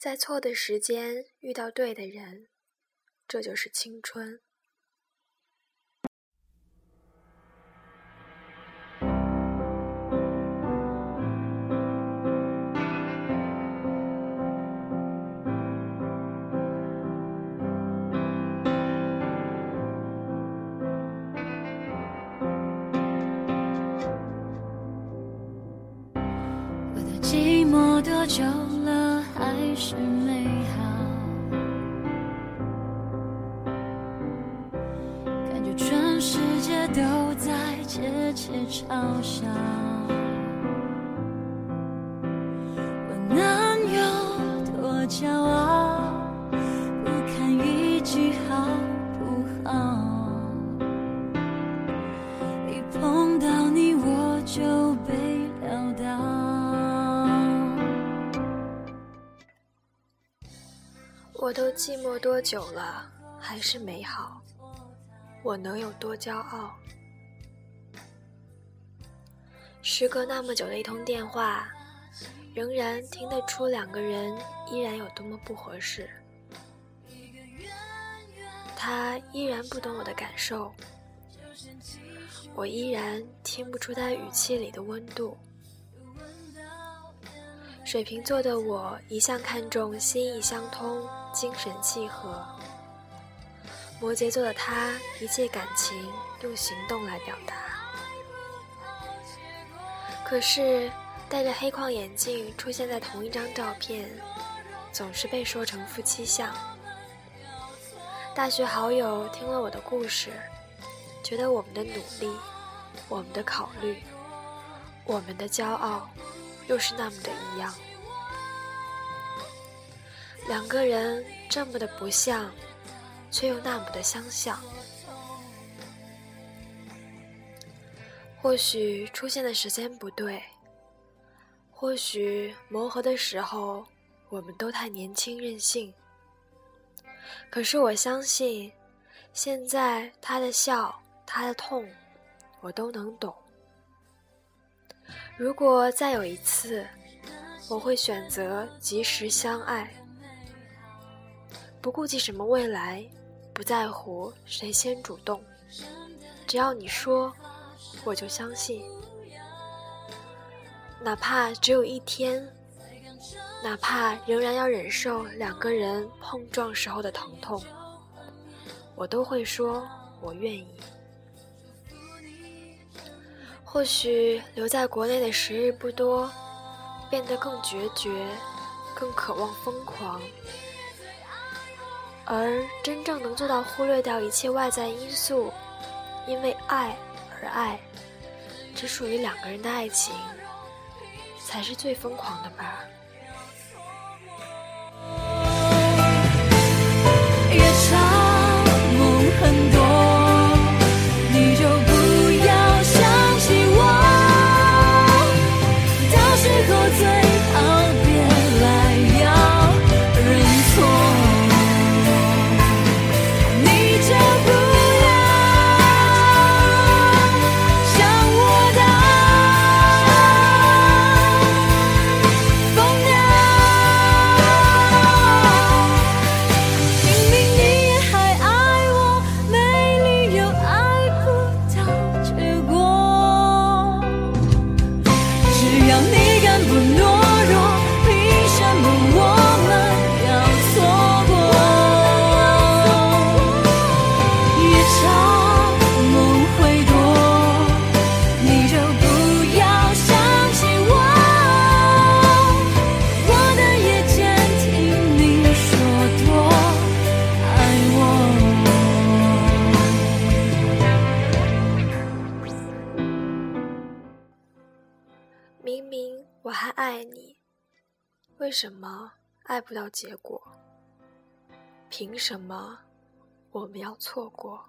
在错的时间遇到对的人，这就是青春。寂寞多久，还是美好？感觉全世界都在窃窃嘲笑。我能有多骄傲？不堪一击，好不好？一碰到你，我就被撂倒。我都寂寞多久了，还是美好？我能有多骄傲？时隔那么久的一通电话，仍然听得出两个人依然有多么不合适。他依然不懂我的感受，我依然听不出他语气里的温度。水瓶座的我一向看重心意相通。精神契合，摩羯座的他一切感情用行动来表达。可是戴着黑框眼镜出现在同一张照片，总是被说成夫妻相。大学好友听了我的故事，觉得我们的努力、我们的考虑、我们的骄傲，又是那么的一样。两个人这么的不像，却又那么的相像。或许出现的时间不对，或许磨合的时候我们都太年轻任性。可是我相信，现在他的笑，他的痛，我都能懂。如果再有一次，我会选择及时相爱。不顾及什么未来，不在乎谁先主动，只要你说，我就相信。哪怕只有一天，哪怕仍然要忍受两个人碰撞时候的疼痛，我都会说我愿意。或许留在国内的时日不多，变得更决绝，更渴望疯狂。而真正能做到忽略掉一切外在因素，因为爱而爱，只属于两个人的爱情，才是最疯狂的吧。只要你明明我还爱你，为什么爱不到结果？凭什么我们要错过？